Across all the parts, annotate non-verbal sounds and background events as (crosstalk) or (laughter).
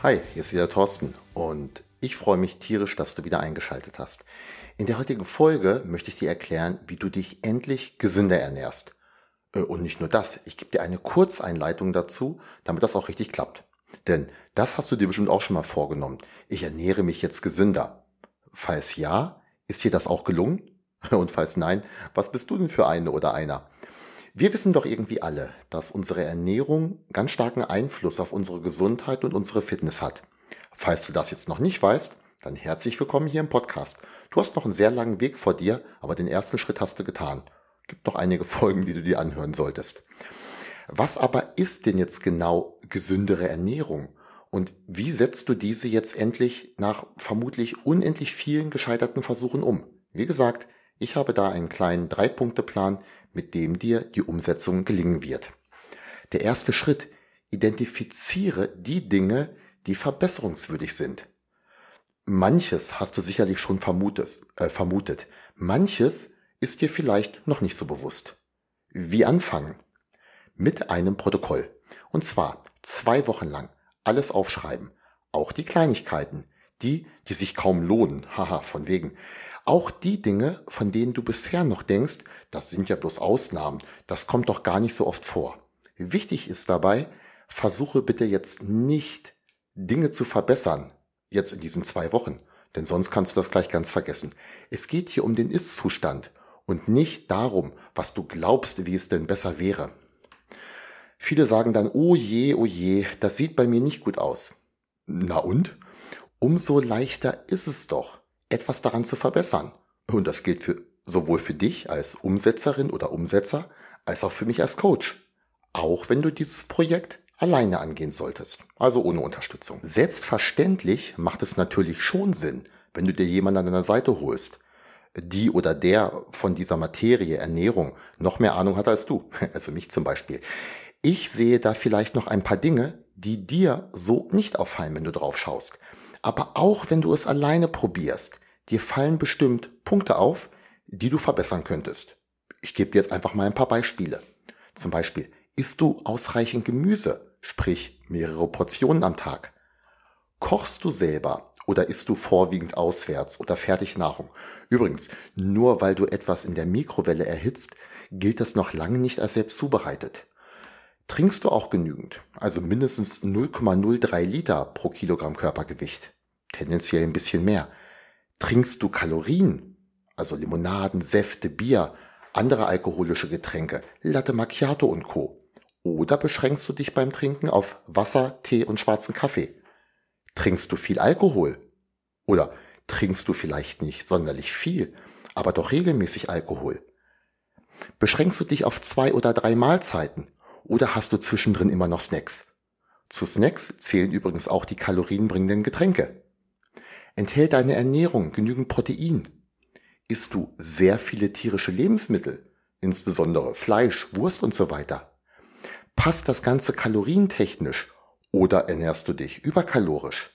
Hi, hier ist wieder Thorsten und ich freue mich tierisch, dass du wieder eingeschaltet hast. In der heutigen Folge möchte ich dir erklären, wie du dich endlich gesünder ernährst. Äh, und nicht nur das, ich gebe dir eine Kurzeinleitung dazu, damit das auch richtig klappt. Denn das hast du dir bestimmt auch schon mal vorgenommen. Ich ernähre mich jetzt gesünder. Falls ja, ist dir das auch gelungen? (laughs) Und falls nein, was bist du denn für eine oder einer? Wir wissen doch irgendwie alle, dass unsere Ernährung ganz starken Einfluss auf unsere Gesundheit und unsere Fitness hat. Falls du das jetzt noch nicht weißt, dann herzlich willkommen hier im Podcast. Du hast noch einen sehr langen Weg vor dir, aber den ersten Schritt hast du getan. Gibt noch einige (laughs) Folgen, die du dir anhören solltest. Was aber ist denn jetzt genau gesündere Ernährung? Und wie setzt du diese jetzt endlich nach vermutlich unendlich vielen gescheiterten Versuchen um? Wie gesagt, ich habe da einen kleinen Drei-Punkte-Plan, mit dem dir die Umsetzung gelingen wird. Der erste Schritt, identifiziere die Dinge, die verbesserungswürdig sind. Manches hast du sicherlich schon vermutet, äh, vermutet. Manches ist dir vielleicht noch nicht so bewusst. Wie anfangen? Mit einem Protokoll. Und zwar zwei Wochen lang alles aufschreiben. Auch die Kleinigkeiten. Die, die sich kaum lohnen. (laughs) Haha, von wegen. Auch die Dinge, von denen du bisher noch denkst, das sind ja bloß Ausnahmen, das kommt doch gar nicht so oft vor. Wichtig ist dabei, versuche bitte jetzt nicht Dinge zu verbessern, jetzt in diesen zwei Wochen, denn sonst kannst du das gleich ganz vergessen. Es geht hier um den Ist-Zustand und nicht darum, was du glaubst, wie es denn besser wäre. Viele sagen dann, oh je, oh je, das sieht bei mir nicht gut aus. Na und? Umso leichter ist es doch etwas daran zu verbessern. Und das gilt für, sowohl für dich als Umsetzerin oder Umsetzer, als auch für mich als Coach. Auch wenn du dieses Projekt alleine angehen solltest, also ohne Unterstützung. Selbstverständlich macht es natürlich schon Sinn, wenn du dir jemanden an deiner Seite holst, die oder der von dieser Materie Ernährung noch mehr Ahnung hat als du, (laughs) also mich zum Beispiel. Ich sehe da vielleicht noch ein paar Dinge, die dir so nicht auffallen, wenn du drauf schaust. Aber auch wenn du es alleine probierst, dir fallen bestimmt Punkte auf, die du verbessern könntest. Ich gebe dir jetzt einfach mal ein paar Beispiele. Zum Beispiel, isst du ausreichend Gemüse, sprich mehrere Portionen am Tag? Kochst du selber oder isst du vorwiegend auswärts oder Fertignahrung? Übrigens, nur weil du etwas in der Mikrowelle erhitzt, gilt das noch lange nicht als selbst zubereitet. Trinkst du auch genügend, also mindestens 0,03 Liter pro Kilogramm Körpergewicht, tendenziell ein bisschen mehr. Trinkst du Kalorien, also Limonaden, Säfte, Bier, andere alkoholische Getränke, Latte Macchiato und Co. Oder beschränkst du dich beim Trinken auf Wasser, Tee und schwarzen Kaffee? Trinkst du viel Alkohol? Oder trinkst du vielleicht nicht sonderlich viel, aber doch regelmäßig Alkohol? Beschränkst du dich auf zwei oder drei Mahlzeiten oder hast du zwischendrin immer noch Snacks? Zu Snacks zählen übrigens auch die kalorienbringenden Getränke. Enthält deine Ernährung genügend Protein? Isst du sehr viele tierische Lebensmittel, insbesondere Fleisch, Wurst und so weiter? Passt das Ganze kalorientechnisch oder ernährst du dich überkalorisch?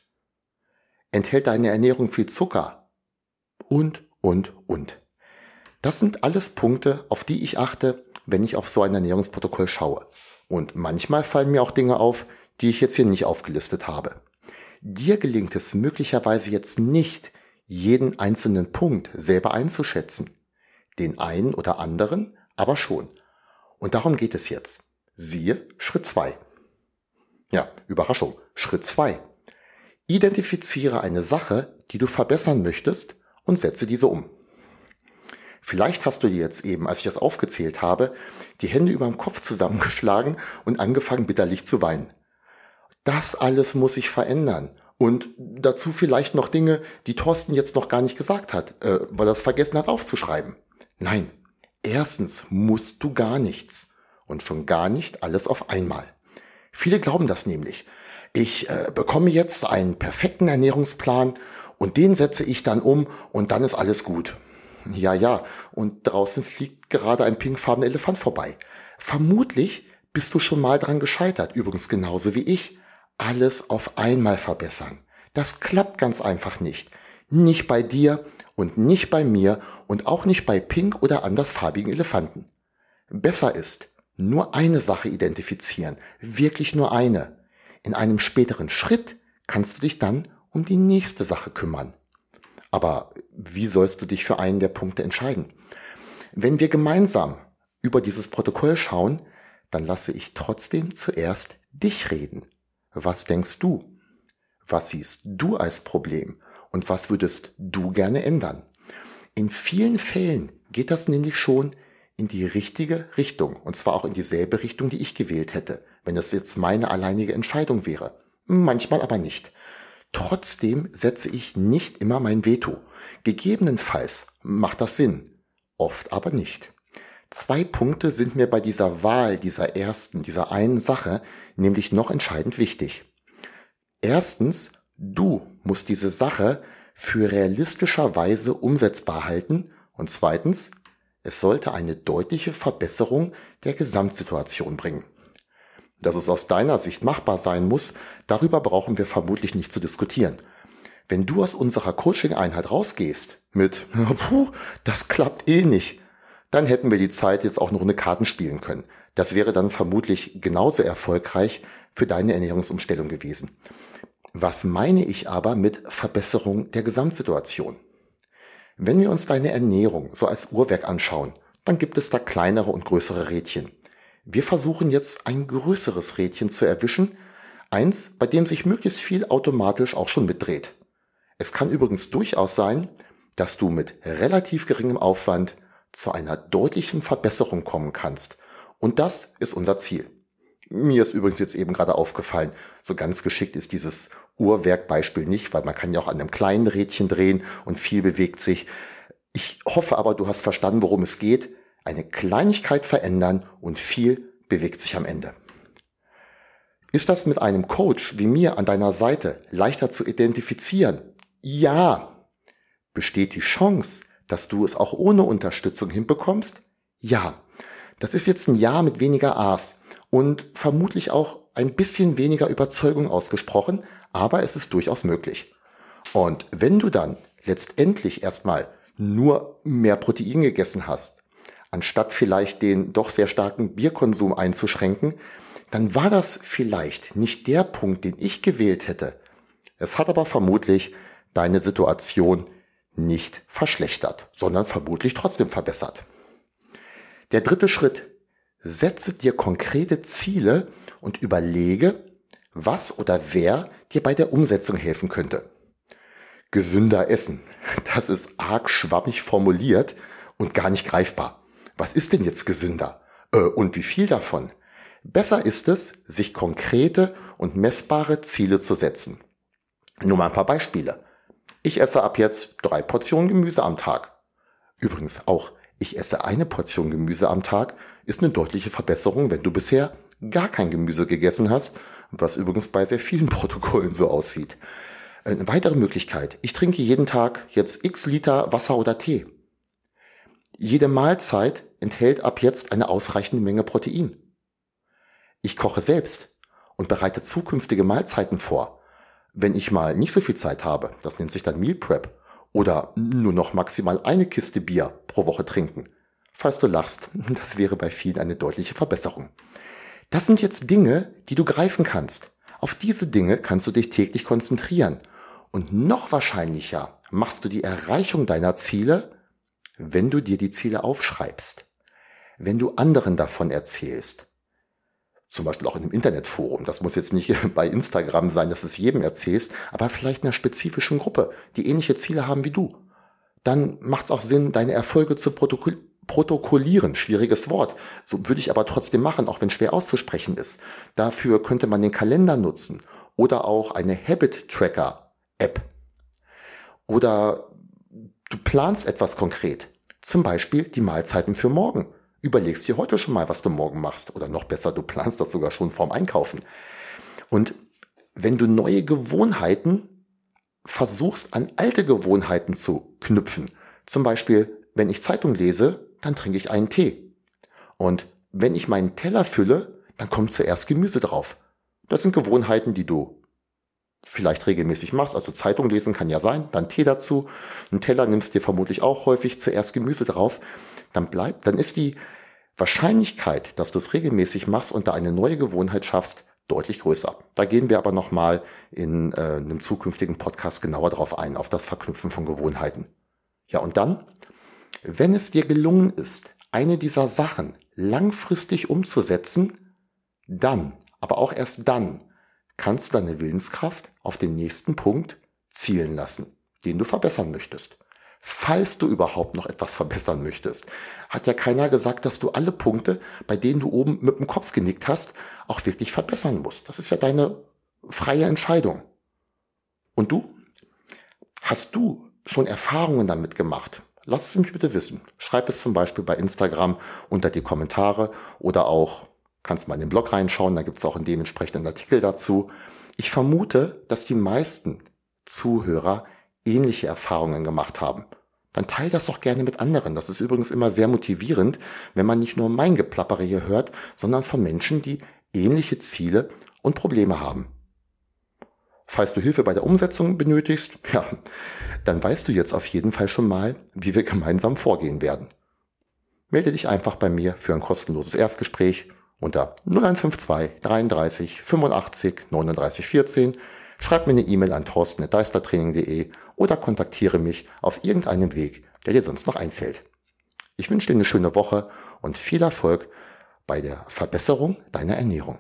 Enthält deine Ernährung viel Zucker? Und, und, und. Das sind alles Punkte, auf die ich achte, wenn ich auf so ein Ernährungsprotokoll schaue. Und manchmal fallen mir auch Dinge auf, die ich jetzt hier nicht aufgelistet habe. Dir gelingt es möglicherweise jetzt nicht, jeden einzelnen Punkt selber einzuschätzen. Den einen oder anderen aber schon. Und darum geht es jetzt. Siehe Schritt zwei. Ja, Überraschung. Schritt zwei. Identifiziere eine Sache, die du verbessern möchtest und setze diese um. Vielleicht hast du dir jetzt eben, als ich das aufgezählt habe, die Hände über dem Kopf zusammengeschlagen und angefangen bitterlich zu weinen. Das alles muss sich verändern. Und dazu vielleicht noch Dinge, die Thorsten jetzt noch gar nicht gesagt hat, äh, weil er es vergessen hat aufzuschreiben. Nein, erstens musst du gar nichts und schon gar nicht alles auf einmal. Viele glauben das nämlich. Ich äh, bekomme jetzt einen perfekten Ernährungsplan und den setze ich dann um und dann ist alles gut. Ja, ja, und draußen fliegt gerade ein pinkfarbener Elefant vorbei. Vermutlich bist du schon mal dran gescheitert, übrigens genauso wie ich. Alles auf einmal verbessern. Das klappt ganz einfach nicht. Nicht bei dir und nicht bei mir und auch nicht bei pink oder andersfarbigen Elefanten. Besser ist, nur eine Sache identifizieren, wirklich nur eine. In einem späteren Schritt kannst du dich dann um die nächste Sache kümmern. Aber wie sollst du dich für einen der Punkte entscheiden? Wenn wir gemeinsam über dieses Protokoll schauen, dann lasse ich trotzdem zuerst dich reden. Was denkst du? Was siehst du als Problem? Und was würdest du gerne ändern? In vielen Fällen geht das nämlich schon in die richtige Richtung. Und zwar auch in dieselbe Richtung, die ich gewählt hätte, wenn es jetzt meine alleinige Entscheidung wäre. Manchmal aber nicht. Trotzdem setze ich nicht immer mein Veto. Gegebenenfalls macht das Sinn, oft aber nicht. Zwei Punkte sind mir bei dieser Wahl dieser ersten, dieser einen Sache nämlich noch entscheidend wichtig. Erstens, du musst diese Sache für realistischerweise umsetzbar halten und zweitens, es sollte eine deutliche Verbesserung der Gesamtsituation bringen. Dass es aus deiner Sicht machbar sein muss, darüber brauchen wir vermutlich nicht zu diskutieren. Wenn du aus unserer Coaching-Einheit rausgehst mit, puh, das klappt eh nicht, dann hätten wir die Zeit jetzt auch noch eine Karten spielen können. Das wäre dann vermutlich genauso erfolgreich für deine Ernährungsumstellung gewesen. Was meine ich aber mit Verbesserung der Gesamtsituation? Wenn wir uns deine Ernährung so als Uhrwerk anschauen, dann gibt es da kleinere und größere Rädchen. Wir versuchen jetzt ein größeres Rädchen zu erwischen, eins, bei dem sich möglichst viel automatisch auch schon mitdreht. Es kann übrigens durchaus sein, dass du mit relativ geringem Aufwand zu einer deutlichen Verbesserung kommen kannst. Und das ist unser Ziel. Mir ist übrigens jetzt eben gerade aufgefallen, so ganz geschickt ist dieses Uhrwerkbeispiel nicht, weil man kann ja auch an einem kleinen Rädchen drehen und viel bewegt sich. Ich hoffe aber, du hast verstanden, worum es geht eine Kleinigkeit verändern und viel bewegt sich am Ende. Ist das mit einem Coach wie mir an deiner Seite leichter zu identifizieren? Ja. Besteht die Chance, dass du es auch ohne Unterstützung hinbekommst? Ja. Das ist jetzt ein Ja mit weniger A's und vermutlich auch ein bisschen weniger Überzeugung ausgesprochen, aber es ist durchaus möglich. Und wenn du dann letztendlich erstmal nur mehr Protein gegessen hast, anstatt vielleicht den doch sehr starken Bierkonsum einzuschränken, dann war das vielleicht nicht der Punkt, den ich gewählt hätte. Es hat aber vermutlich deine Situation nicht verschlechtert, sondern vermutlich trotzdem verbessert. Der dritte Schritt. Setze dir konkrete Ziele und überlege, was oder wer dir bei der Umsetzung helfen könnte. Gesünder essen. Das ist arg schwammig formuliert und gar nicht greifbar was ist denn jetzt gesünder? Äh, und wie viel davon? Besser ist es, sich konkrete und messbare Ziele zu setzen. Nur mal ein paar Beispiele. Ich esse ab jetzt drei Portionen Gemüse am Tag. Übrigens auch, ich esse eine Portion Gemüse am Tag ist eine deutliche Verbesserung, wenn du bisher gar kein Gemüse gegessen hast, was übrigens bei sehr vielen (laughs) Protokollen so aussieht. Eine weitere Möglichkeit, ich trinke jeden Tag jetzt x Liter Wasser oder Tee. Jede Mahlzeit enthält ab jetzt eine ausreichende Menge Protein. Ich koche selbst und bereite zukünftige Mahlzeiten vor. Wenn ich mal nicht so viel Zeit habe, das nennt sich dann Meal Prep, oder nur noch maximal eine Kiste Bier pro Woche trinken. Falls du lachst, (laughs) das wäre bei vielen eine deutliche Verbesserung. Das sind jetzt Dinge, die du greifen kannst. Auf diese Dinge kannst du dich täglich konzentrieren. Und noch wahrscheinlicher machst du die Erreichung deiner Ziele wenn du dir die Ziele aufschreibst, wenn du anderen davon erzählst, zum Beispiel auch in einem Internetforum, das muss jetzt nicht (laughs) bei Instagram sein, dass du es jedem erzählst, aber vielleicht einer spezifischen Gruppe, die ähnliche Ziele haben wie du, dann macht es auch Sinn, deine Erfolge zu protokoll protokollieren. Schwieriges Wort. So würde ich aber trotzdem machen, auch wenn schwer auszusprechen ist. Dafür könnte man den Kalender nutzen oder auch eine Habit Tracker App. Oder Du planst etwas konkret. Zum Beispiel die Mahlzeiten für morgen. Überlegst dir heute schon mal, was du morgen machst. Oder noch besser, du planst das sogar schon vorm Einkaufen. Und wenn du neue Gewohnheiten versuchst, an alte Gewohnheiten zu knüpfen, zum Beispiel, wenn ich Zeitung lese, dann trinke ich einen Tee. Und wenn ich meinen Teller fülle, dann kommt zuerst Gemüse drauf. Das sind Gewohnheiten, die du vielleicht regelmäßig machst. Also Zeitung lesen kann ja sein, dann Tee dazu. Einen Teller nimmst dir vermutlich auch häufig zuerst Gemüse drauf. Dann bleibt, dann ist die Wahrscheinlichkeit, dass du es regelmäßig machst und da eine neue Gewohnheit schaffst, deutlich größer. Da gehen wir aber nochmal in äh, einem zukünftigen Podcast genauer drauf ein, auf das Verknüpfen von Gewohnheiten. Ja, und dann, wenn es dir gelungen ist, eine dieser Sachen langfristig umzusetzen, dann, aber auch erst dann, kannst du deine Willenskraft auf den nächsten Punkt zielen lassen, den du verbessern möchtest. Falls du überhaupt noch etwas verbessern möchtest, hat ja keiner gesagt, dass du alle Punkte, bei denen du oben mit dem Kopf genickt hast, auch wirklich verbessern musst. Das ist ja deine freie Entscheidung. Und du? Hast du schon Erfahrungen damit gemacht? Lass es mich bitte wissen. Schreib es zum Beispiel bei Instagram unter die Kommentare oder auch kannst mal in den Blog reinschauen, da gibt es auch einen dementsprechenden Artikel dazu. Ich vermute, dass die meisten Zuhörer ähnliche Erfahrungen gemacht haben. Dann teil das doch gerne mit anderen. Das ist übrigens immer sehr motivierend, wenn man nicht nur mein Geplappere hier hört, sondern von Menschen, die ähnliche Ziele und Probleme haben. Falls du Hilfe bei der Umsetzung benötigst, (laughs) ja, dann weißt du jetzt auf jeden Fall schon mal, wie wir gemeinsam vorgehen werden. Melde dich einfach bei mir für ein kostenloses Erstgespräch unter 0152 33 85 39 14. Schreib mir eine E-Mail an torsten.deistertraining.de oder kontaktiere mich auf irgendeinem Weg, der dir sonst noch einfällt. Ich wünsche dir eine schöne Woche und viel Erfolg bei der Verbesserung deiner Ernährung.